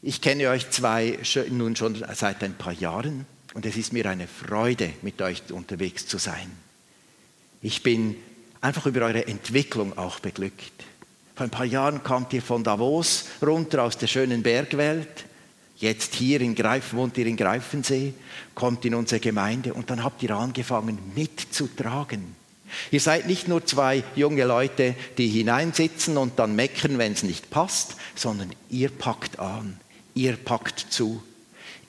Ich kenne euch zwei nun schon seit ein paar Jahren und es ist mir eine Freude, mit euch unterwegs zu sein. Ich bin einfach über eure Entwicklung auch beglückt. Vor ein paar Jahren kamt ihr von Davos runter aus der schönen Bergwelt. Jetzt hier in Greifen, wohnt ihr in Greifensee, kommt in unsere Gemeinde und dann habt ihr angefangen mitzutragen. Ihr seid nicht nur zwei junge Leute, die hineinsitzen und dann meckern, wenn es nicht passt, sondern ihr packt an, ihr packt zu,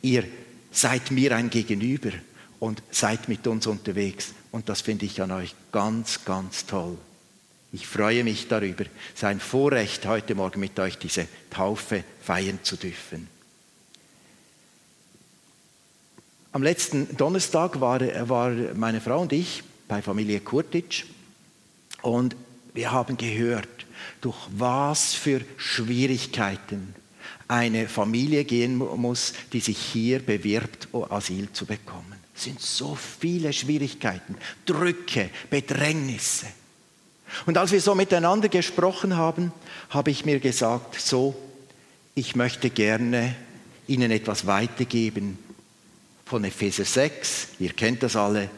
ihr seid mir ein Gegenüber und seid mit uns unterwegs. Und das finde ich an euch ganz, ganz toll. Ich freue mich darüber. Es ist ein Vorrecht, heute Morgen mit euch diese Taufe feiern zu dürfen. Am letzten Donnerstag war, war meine Frau und ich bei Familie Kurtic und wir haben gehört, durch was für Schwierigkeiten eine Familie gehen muss, die sich hier bewirbt, Asyl zu bekommen. Es sind so viele Schwierigkeiten, Drücke, Bedrängnisse. Und als wir so miteinander gesprochen haben, habe ich mir gesagt, so, ich möchte gerne Ihnen etwas weitergeben von Epheser 6, ihr kennt das alle,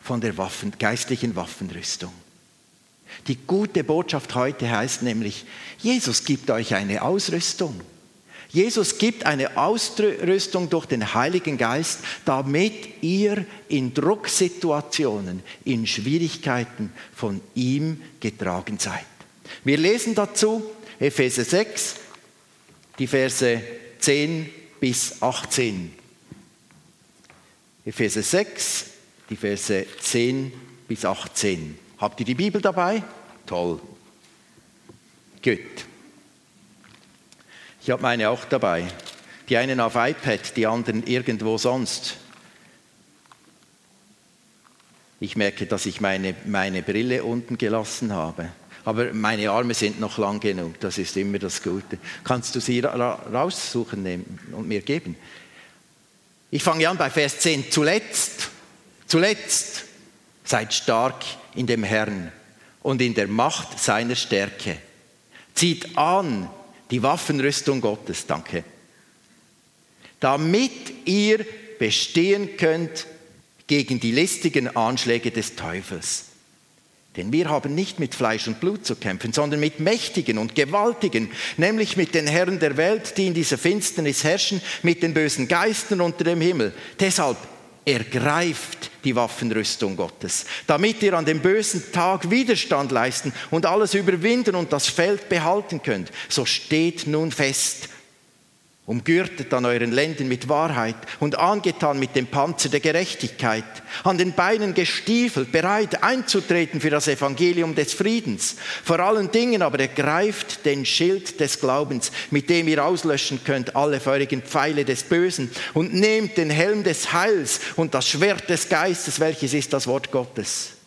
von der Waffen, geistlichen Waffenrüstung. Die gute Botschaft heute heißt nämlich, Jesus gibt euch eine Ausrüstung. Jesus gibt eine Ausrüstung durch den Heiligen Geist, damit ihr in Drucksituationen, in Schwierigkeiten von ihm getragen seid. Wir lesen dazu Epheser 6, die Verse 10 bis 18. Epheser 6, die Verse 10 bis 18. Habt ihr die Bibel dabei? Toll. Gut. Ich habe meine auch dabei. Die einen auf iPad, die anderen irgendwo sonst. Ich merke, dass ich meine, meine Brille unten gelassen habe. Aber meine Arme sind noch lang genug, das ist immer das Gute. Kannst du sie ra raussuchen und mir geben? Ich fange an bei Vers 10. Zuletzt, zuletzt seid stark in dem Herrn und in der Macht seiner Stärke. Zieht an die Waffenrüstung Gottes, danke. Damit ihr bestehen könnt gegen die listigen Anschläge des Teufels. Denn wir haben nicht mit Fleisch und Blut zu kämpfen, sondern mit Mächtigen und Gewaltigen, nämlich mit den Herren der Welt, die in dieser Finsternis herrschen, mit den bösen Geistern unter dem Himmel. Deshalb ergreift die Waffenrüstung Gottes, damit ihr an dem bösen Tag Widerstand leisten und alles überwinden und das Feld behalten könnt. So steht nun fest umgürtet an euren Lenden mit Wahrheit und angetan mit dem Panzer der Gerechtigkeit, an den Beinen gestiefelt, bereit einzutreten für das Evangelium des Friedens. Vor allen Dingen aber ergreift den Schild des Glaubens, mit dem ihr auslöschen könnt alle feurigen Pfeile des Bösen und nehmt den Helm des Heils und das Schwert des Geistes, welches ist das Wort Gottes.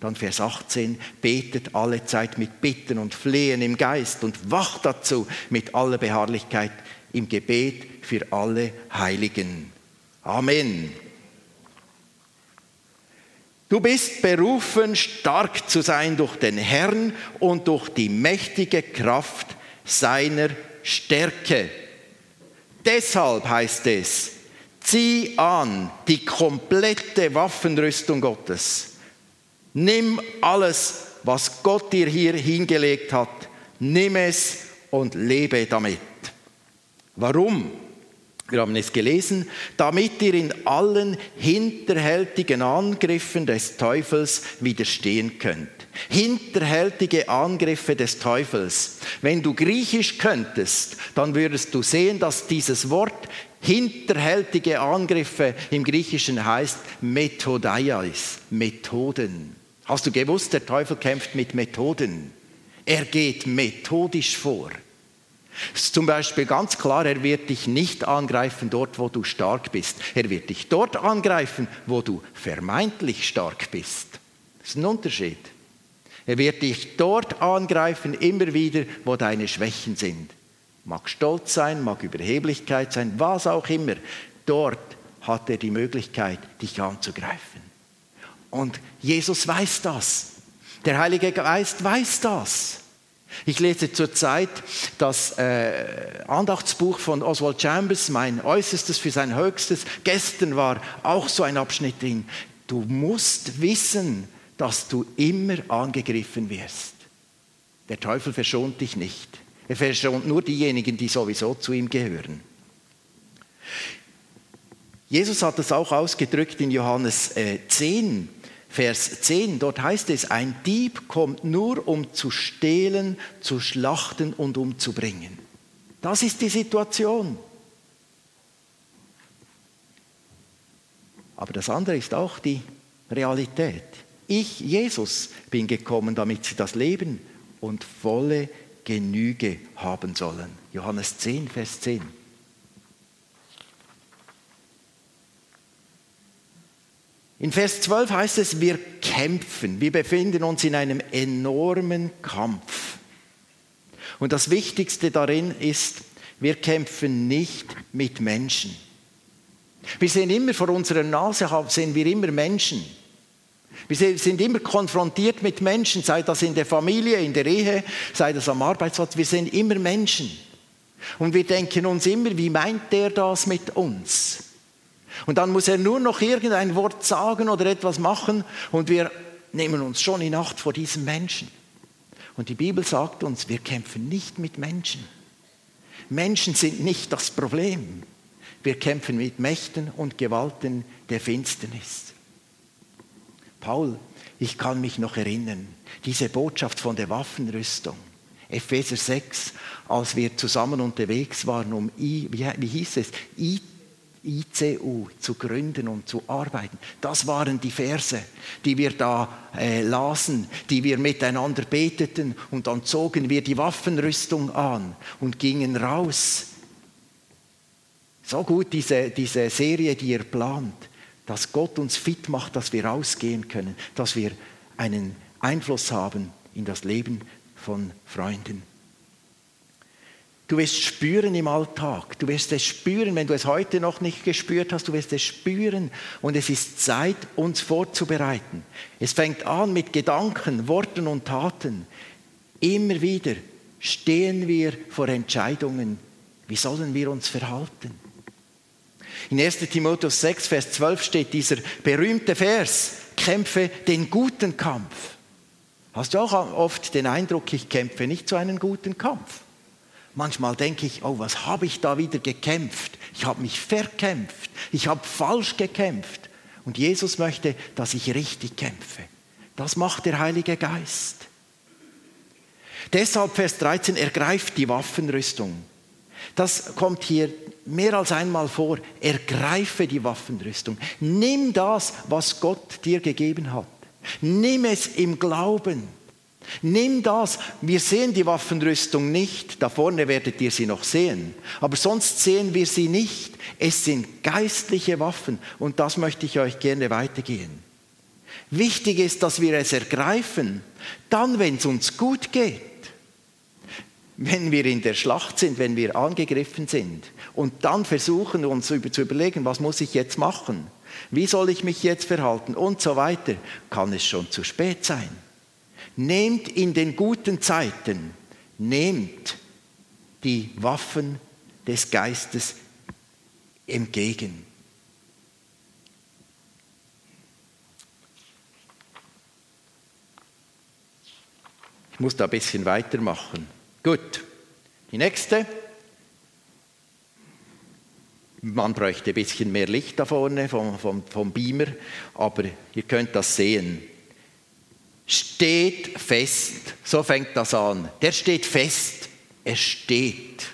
Dann Vers 18, betet alle Zeit mit Bitten und Flehen im Geist und wacht dazu mit aller Beharrlichkeit im Gebet für alle Heiligen. Amen. Du bist berufen, stark zu sein durch den Herrn und durch die mächtige Kraft seiner Stärke. Deshalb heißt es, zieh an die komplette Waffenrüstung Gottes. Nimm alles, was Gott dir hier hingelegt hat, nimm es und lebe damit. Warum? Wir haben es gelesen, damit ihr in allen hinterhältigen Angriffen des Teufels widerstehen könnt. Hinterhältige Angriffe des Teufels. Wenn du Griechisch könntest, dann würdest du sehen, dass dieses Wort hinterhältige Angriffe im Griechischen heißt Methodaiais, Methoden. Hast du gewusst, der Teufel kämpft mit Methoden. Er geht methodisch vor. Es ist zum Beispiel ganz klar, er wird dich nicht angreifen dort, wo du stark bist. Er wird dich dort angreifen, wo du vermeintlich stark bist. Das ist ein Unterschied. Er wird dich dort angreifen, immer wieder, wo deine Schwächen sind. Mag Stolz sein, mag Überheblichkeit sein, was auch immer. Dort hat er die Möglichkeit, dich anzugreifen. Und Jesus weiß das. Der Heilige Geist weiß das. Ich lese zurzeit das äh, Andachtsbuch von Oswald Chambers, mein Äußerstes für sein Höchstes. Gestern war auch so ein Abschnitt drin. Du musst wissen, dass du immer angegriffen wirst. Der Teufel verschont dich nicht. Er verschont nur diejenigen, die sowieso zu ihm gehören. Jesus hat es auch ausgedrückt in Johannes 10, äh, Vers 10. Dort heißt es, ein Dieb kommt nur, um zu stehlen, zu schlachten und umzubringen. Das ist die Situation. Aber das andere ist auch die Realität. Ich, Jesus, bin gekommen, damit sie das Leben und volle Genüge haben sollen. Johannes 10, Vers 10. In Vers 12 heißt es, wir kämpfen, wir befinden uns in einem enormen Kampf. Und das Wichtigste darin ist, wir kämpfen nicht mit Menschen. Wir sehen immer vor unserer Nase, sehen wir immer Menschen. Wir sind immer konfrontiert mit Menschen, sei das in der Familie, in der Ehe, sei das am Arbeitsplatz. Wir sind immer Menschen. Und wir denken uns immer, wie meint der das mit uns? Und dann muss er nur noch irgendein Wort sagen oder etwas machen und wir nehmen uns schon in Acht vor diesem Menschen. Und die Bibel sagt uns, wir kämpfen nicht mit Menschen. Menschen sind nicht das Problem. Wir kämpfen mit Mächten und Gewalten der Finsternis. Paul, ich kann mich noch erinnern, diese Botschaft von der Waffenrüstung. Epheser 6, als wir zusammen unterwegs waren, um, I, wie, wie hieß es, I, ICU zu gründen und zu arbeiten. Das waren die Verse, die wir da äh, lasen, die wir miteinander beteten und dann zogen wir die Waffenrüstung an und gingen raus. So gut diese, diese Serie, die ihr plant, dass Gott uns fit macht, dass wir rausgehen können, dass wir einen Einfluss haben in das Leben von Freunden. Du wirst spüren im Alltag. Du wirst es spüren, wenn du es heute noch nicht gespürt hast. Du wirst es spüren. Und es ist Zeit, uns vorzubereiten. Es fängt an mit Gedanken, Worten und Taten. Immer wieder stehen wir vor Entscheidungen. Wie sollen wir uns verhalten? In 1 Timotheus 6, Vers 12 steht dieser berühmte Vers, kämpfe den guten Kampf. Hast du auch oft den Eindruck, ich kämpfe nicht so einen guten Kampf? Manchmal denke ich, oh, was habe ich da wieder gekämpft? Ich habe mich verkämpft. Ich habe falsch gekämpft. Und Jesus möchte, dass ich richtig kämpfe. Das macht der Heilige Geist. Deshalb Vers 13, ergreift die Waffenrüstung. Das kommt hier mehr als einmal vor. Ergreife die Waffenrüstung. Nimm das, was Gott dir gegeben hat. Nimm es im Glauben. Nimm das. Wir sehen die Waffenrüstung nicht. Da vorne werdet ihr sie noch sehen. Aber sonst sehen wir sie nicht. Es sind geistliche Waffen. Und das möchte ich euch gerne weitergehen. Wichtig ist, dass wir es ergreifen. Dann, wenn es uns gut geht. Wenn wir in der Schlacht sind, wenn wir angegriffen sind. Und dann versuchen, uns zu überlegen, was muss ich jetzt machen? Wie soll ich mich jetzt verhalten? Und so weiter. Kann es schon zu spät sein. Nehmt in den guten Zeiten, nehmt die Waffen des Geistes entgegen. Ich muss da ein bisschen weitermachen. Gut, die nächste. Man bräuchte ein bisschen mehr Licht da vorne vom, vom, vom Beamer, aber ihr könnt das sehen steht fest. So fängt das an. Der steht fest. Er steht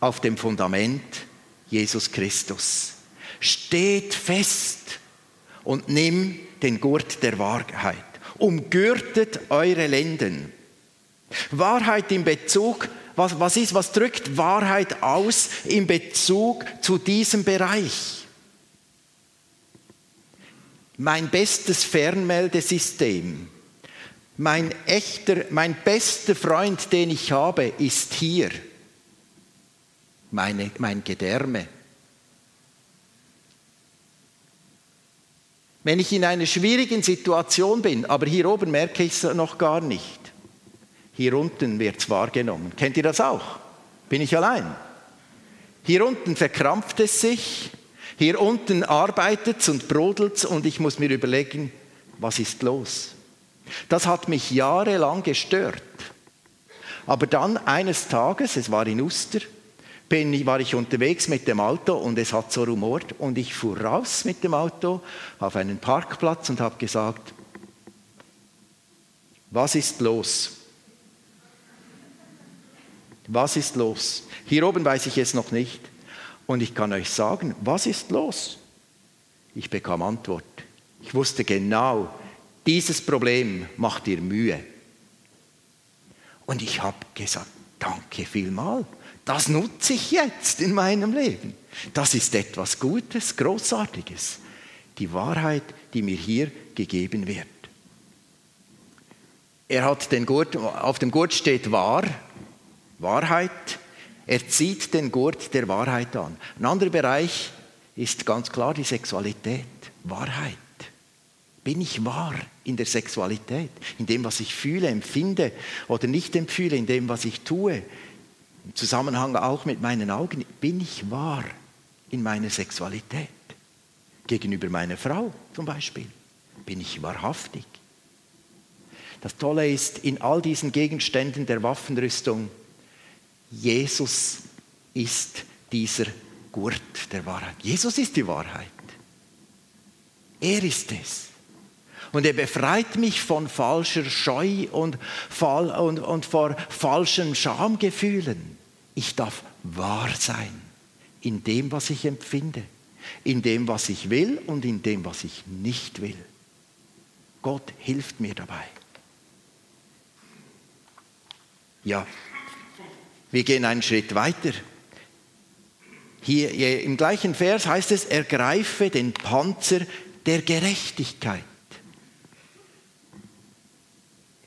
auf dem Fundament Jesus Christus. Steht fest und nimm den Gurt der Wahrheit. Umgürtet eure Lenden. Wahrheit in Bezug, was, was ist, was drückt Wahrheit aus in Bezug zu diesem Bereich? Mein bestes Fernmeldesystem mein echter, mein bester Freund, den ich habe, ist hier. Meine, mein Gedärme. Wenn ich in einer schwierigen Situation bin, aber hier oben merke ich es noch gar nicht. Hier unten wird es wahrgenommen. Kennt ihr das auch? Bin ich allein? Hier unten verkrampft es sich, hier unten arbeitet es und brodelt es und ich muss mir überlegen, was ist los? Das hat mich jahrelang gestört. Aber dann eines Tages, es war in Uster, bin, war ich unterwegs mit dem Auto und es hat so rumort und ich fuhr raus mit dem Auto auf einen Parkplatz und habe gesagt, was ist los? Was ist los? Hier oben weiß ich es noch nicht. Und ich kann euch sagen, was ist los? Ich bekam Antwort. Ich wusste genau, dieses Problem macht dir Mühe. Und ich habe gesagt, danke vielmal. Das nutze ich jetzt in meinem Leben. Das ist etwas Gutes, Großartiges. Die Wahrheit, die mir hier gegeben wird. Er hat den Gurt, auf dem Gurt steht wahr, Wahrheit. Er zieht den Gurt der Wahrheit an. Ein anderer Bereich ist ganz klar die Sexualität, Wahrheit. Bin ich wahr in der Sexualität, in dem, was ich fühle, empfinde oder nicht empfühle, in dem, was ich tue? Im Zusammenhang auch mit meinen Augen, bin ich wahr in meiner Sexualität? Gegenüber meiner Frau zum Beispiel. Bin ich wahrhaftig? Das Tolle ist, in all diesen Gegenständen der Waffenrüstung Jesus ist dieser Gurt der Wahrheit. Jesus ist die Wahrheit. Er ist es. Und er befreit mich von falscher Scheu und, und, und vor falschen Schamgefühlen. Ich darf wahr sein in dem, was ich empfinde, in dem, was ich will und in dem, was ich nicht will. Gott hilft mir dabei. Ja, wir gehen einen Schritt weiter. Hier im gleichen Vers heißt es, ergreife den Panzer der Gerechtigkeit.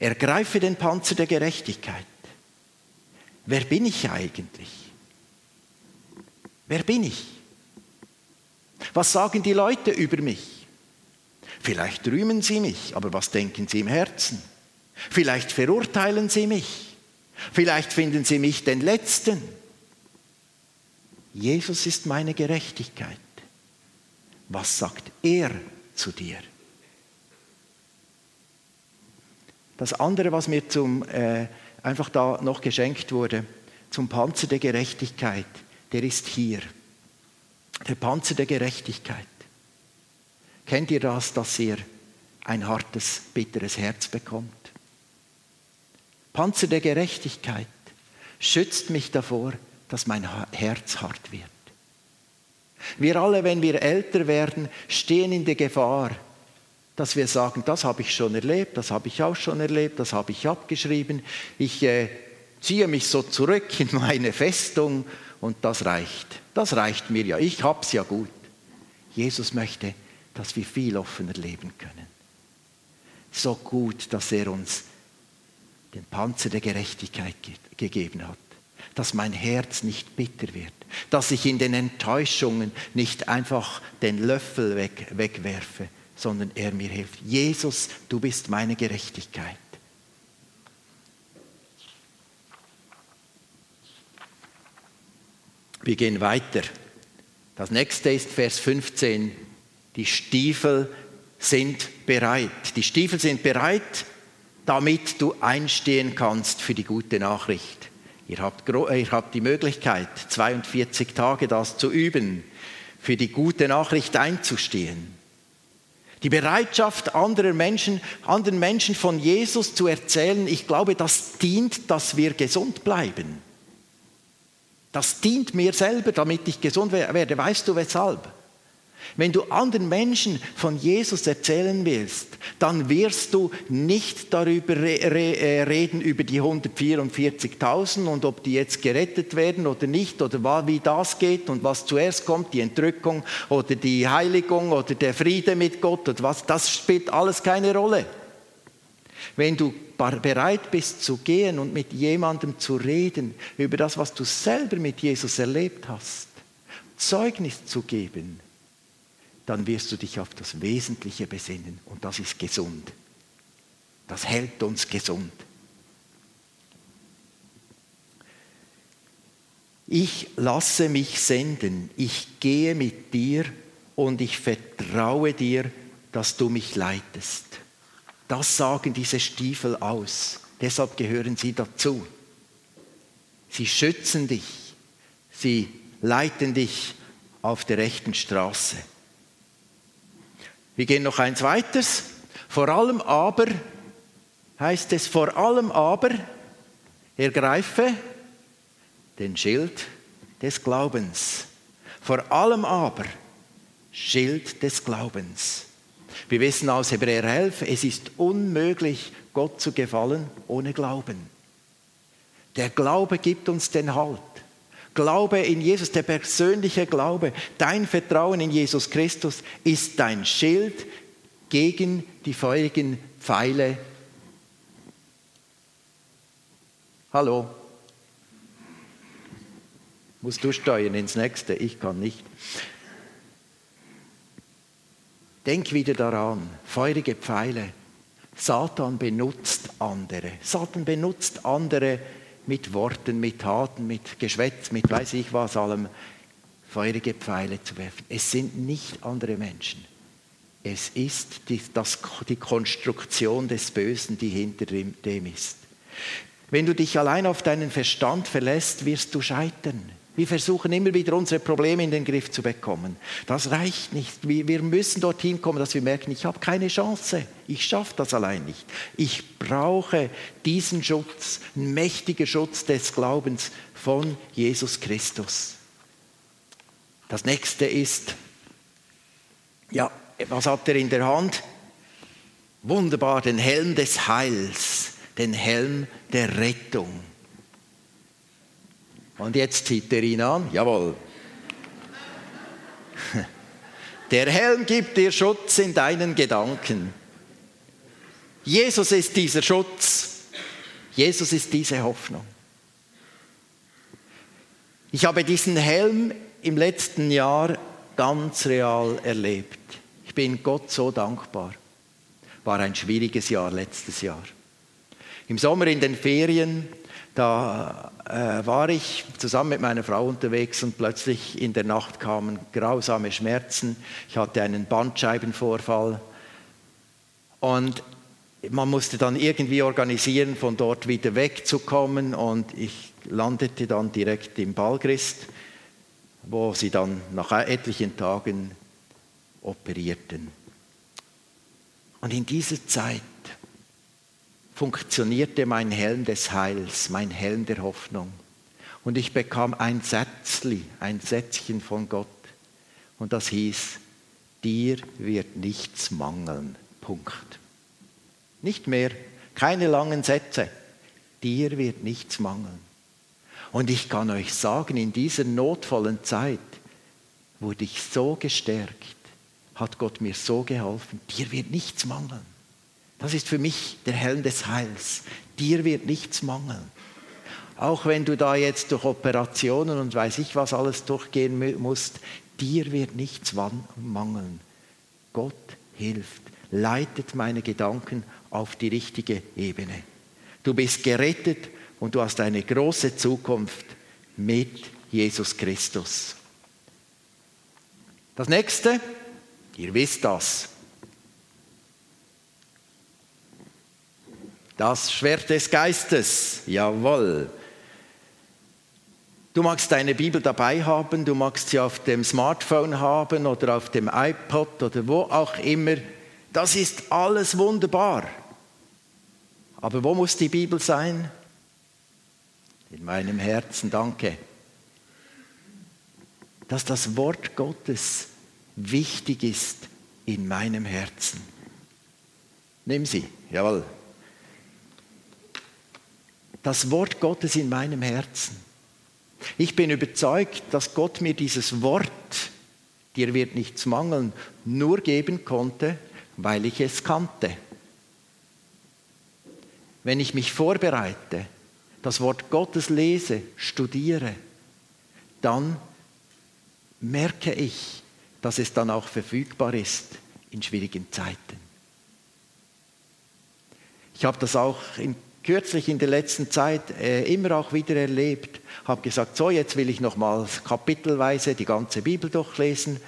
Ergreife den Panzer der Gerechtigkeit. Wer bin ich eigentlich? Wer bin ich? Was sagen die Leute über mich? Vielleicht rühmen sie mich, aber was denken sie im Herzen? Vielleicht verurteilen sie mich. Vielleicht finden sie mich den Letzten. Jesus ist meine Gerechtigkeit. Was sagt er zu dir? Das andere, was mir zum, äh, einfach da noch geschenkt wurde, zum Panzer der Gerechtigkeit, der ist hier. Der Panzer der Gerechtigkeit. Kennt ihr das, dass ihr ein hartes, bitteres Herz bekommt? Panzer der Gerechtigkeit schützt mich davor, dass mein Herz hart wird. Wir alle, wenn wir älter werden, stehen in der Gefahr, dass wir sagen, das habe ich schon erlebt, das habe ich auch schon erlebt, das habe ich abgeschrieben. Ich äh, ziehe mich so zurück in meine Festung und das reicht. Das reicht mir ja. Ich habe es ja gut. Jesus möchte, dass wir viel offener leben können. So gut, dass er uns den Panzer der Gerechtigkeit ge gegeben hat. Dass mein Herz nicht bitter wird. Dass ich in den Enttäuschungen nicht einfach den Löffel weg, wegwerfe, sondern er mir hilft. Jesus, du bist meine Gerechtigkeit. Wir gehen weiter. Das nächste ist Vers 15. Die Stiefel sind bereit. Die Stiefel sind bereit, damit du einstehen kannst für die gute Nachricht. Ihr habt, ihr habt die Möglichkeit, 42 Tage das zu üben, für die gute Nachricht einzustehen. Die Bereitschaft anderer Menschen, anderen Menschen von Jesus zu erzählen, ich glaube, das dient, dass wir gesund bleiben. Das dient mir selber, damit ich gesund werde. Weißt du weshalb? Wenn du anderen Menschen von Jesus erzählen willst, dann wirst du nicht darüber äh, reden, über die 144.000 und ob die jetzt gerettet werden oder nicht oder wie das geht und was zuerst kommt, die Entrückung oder die Heiligung oder der Friede mit Gott oder was, das spielt alles keine Rolle. Wenn du bereit bist zu gehen und mit jemandem zu reden über das, was du selber mit Jesus erlebt hast, Zeugnis zu geben, dann wirst du dich auf das Wesentliche besinnen und das ist gesund. Das hält uns gesund. Ich lasse mich senden, ich gehe mit dir und ich vertraue dir, dass du mich leitest. Das sagen diese Stiefel aus. Deshalb gehören sie dazu. Sie schützen dich, sie leiten dich auf der rechten Straße. Wir gehen noch eins weiters. Vor allem aber, heißt es, vor allem aber, ergreife den Schild des Glaubens. Vor allem aber, Schild des Glaubens. Wir wissen aus Hebräer 11, es ist unmöglich, Gott zu gefallen ohne Glauben. Der Glaube gibt uns den Halt. Glaube in Jesus, der persönliche Glaube, dein Vertrauen in Jesus Christus ist dein Schild gegen die feurigen Pfeile. Hallo? Musst du steuern ins nächste? Ich kann nicht. Denk wieder daran, feurige Pfeile. Satan benutzt andere. Satan benutzt andere mit Worten, mit Taten, mit Geschwätz, mit weiß ich was allem, feurige Pfeile zu werfen. Es sind nicht andere Menschen. Es ist die, das, die Konstruktion des Bösen, die hinter dem, dem ist. Wenn du dich allein auf deinen Verstand verlässt, wirst du scheitern. Wir versuchen immer wieder unsere Probleme in den Griff zu bekommen. Das reicht nicht. Wir müssen dorthin kommen, dass wir merken, ich habe keine Chance. Ich schaffe das allein nicht. Ich brauche diesen Schutz, einen mächtigen Schutz des Glaubens von Jesus Christus. Das nächste ist, ja, was hat er in der Hand? Wunderbar, den Helm des Heils, den Helm der Rettung. Und jetzt zieht er ihn an. Jawohl. Der Helm gibt dir Schutz in deinen Gedanken. Jesus ist dieser Schutz. Jesus ist diese Hoffnung. Ich habe diesen Helm im letzten Jahr ganz real erlebt. Ich bin Gott so dankbar. War ein schwieriges Jahr letztes Jahr. Im Sommer in den Ferien da äh, war ich zusammen mit meiner Frau unterwegs und plötzlich in der Nacht kamen grausame Schmerzen. Ich hatte einen Bandscheibenvorfall und man musste dann irgendwie organisieren, von dort wieder wegzukommen und ich landete dann direkt im Balgrist, wo sie dann nach etlichen Tagen operierten. Und in dieser Zeit funktionierte mein Helm des Heils, mein Helm der Hoffnung. Und ich bekam ein Sätzli, ein Sätzchen von Gott. Und das hieß, dir wird nichts mangeln. Punkt. Nicht mehr, keine langen Sätze. Dir wird nichts mangeln. Und ich kann euch sagen, in dieser notvollen Zeit wurde ich so gestärkt, hat Gott mir so geholfen, dir wird nichts mangeln. Das ist für mich der Helm des Heils. Dir wird nichts mangeln. Auch wenn du da jetzt durch Operationen und weiß ich was alles durchgehen musst, dir wird nichts mangeln. Gott hilft, leitet meine Gedanken auf die richtige Ebene. Du bist gerettet und du hast eine große Zukunft mit Jesus Christus. Das nächste, ihr wisst das, Das Schwert des Geistes, jawohl. Du magst deine Bibel dabei haben, du magst sie auf dem Smartphone haben oder auf dem iPod oder wo auch immer. Das ist alles wunderbar. Aber wo muss die Bibel sein? In meinem Herzen, danke. Dass das Wort Gottes wichtig ist in meinem Herzen. Nimm sie, jawohl das Wort Gottes in meinem Herzen. Ich bin überzeugt, dass Gott mir dieses Wort, dir wird nichts mangeln, nur geben konnte, weil ich es kannte. Wenn ich mich vorbereite, das Wort Gottes lese, studiere, dann merke ich, dass es dann auch verfügbar ist in schwierigen Zeiten. Ich habe das auch in kürzlich in der letzten Zeit äh, immer auch wieder erlebt. Habe gesagt, so jetzt will ich noch mal kapitelweise die ganze Bibel durchlesen.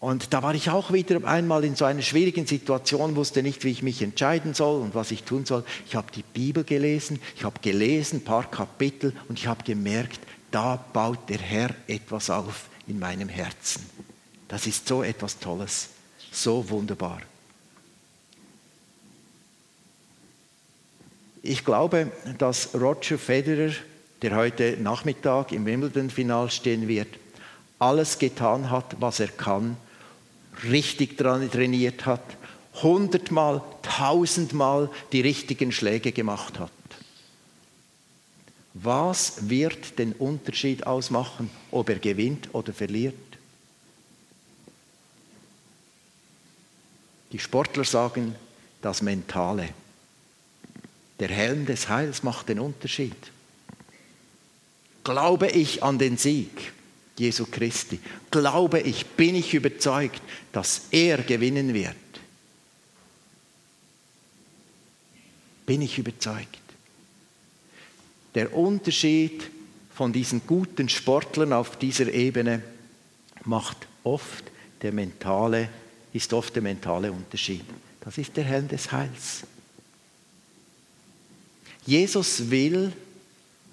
Und da war ich auch wieder einmal in so einer schwierigen Situation, wusste nicht, wie ich mich entscheiden soll und was ich tun soll. Ich habe die Bibel gelesen, ich habe gelesen, ein paar Kapitel und ich habe gemerkt, da baut der Herr etwas auf in meinem Herzen. Das ist so etwas Tolles, so wunderbar. Ich glaube, dass Roger Federer, der heute Nachmittag im Wimbledon-Final stehen wird, alles getan hat, was er kann, richtig trainiert hat, hundertmal, tausendmal die richtigen Schläge gemacht hat. Was wird den Unterschied ausmachen, ob er gewinnt oder verliert? Die Sportler sagen das Mentale. Der Helm des Heils macht den Unterschied. Glaube ich an den Sieg Jesu Christi, glaube ich, bin ich überzeugt, dass er gewinnen wird. Bin ich überzeugt. Der Unterschied von diesen guten Sportlern auf dieser Ebene macht oft der mentale, ist oft der mentale Unterschied. Das ist der Helm des Heils. Jesus will,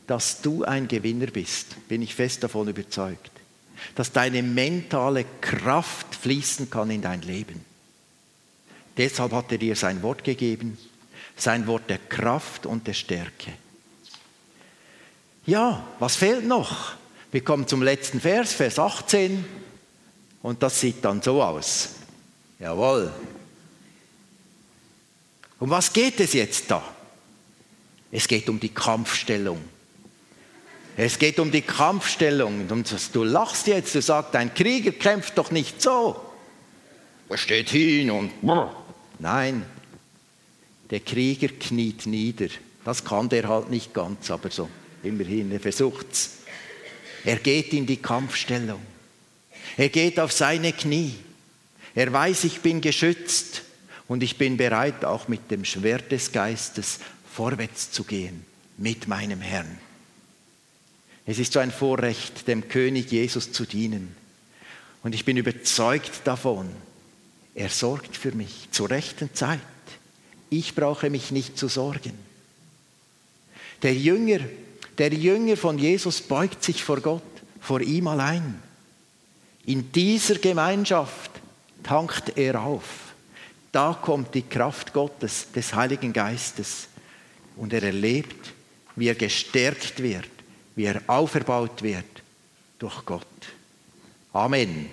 dass du ein Gewinner bist, bin ich fest davon überzeugt. Dass deine mentale Kraft fließen kann in dein Leben. Deshalb hat er dir sein Wort gegeben, sein Wort der Kraft und der Stärke. Ja, was fehlt noch? Wir kommen zum letzten Vers, Vers 18, und das sieht dann so aus. Jawohl. Um was geht es jetzt da? Es geht um die Kampfstellung. Es geht um die Kampfstellung. Und du lachst jetzt, du sagst, ein Krieger kämpft doch nicht so. Er steht hin und... Nein, der Krieger kniet nieder. Das kann der halt nicht ganz, aber so immerhin, er versucht's. Er geht in die Kampfstellung. Er geht auf seine Knie. Er weiß, ich bin geschützt und ich bin bereit, auch mit dem Schwert des Geistes vorwärts zu gehen mit meinem Herrn. Es ist so ein Vorrecht, dem König Jesus zu dienen. Und ich bin überzeugt davon, er sorgt für mich zur rechten Zeit. Ich brauche mich nicht zu sorgen. Der Jünger, der Jünger von Jesus beugt sich vor Gott, vor ihm allein. In dieser Gemeinschaft tankt er auf. Da kommt die Kraft Gottes, des Heiligen Geistes und er erlebt, wie er gestärkt wird, wie er auferbaut wird durch Gott. Amen.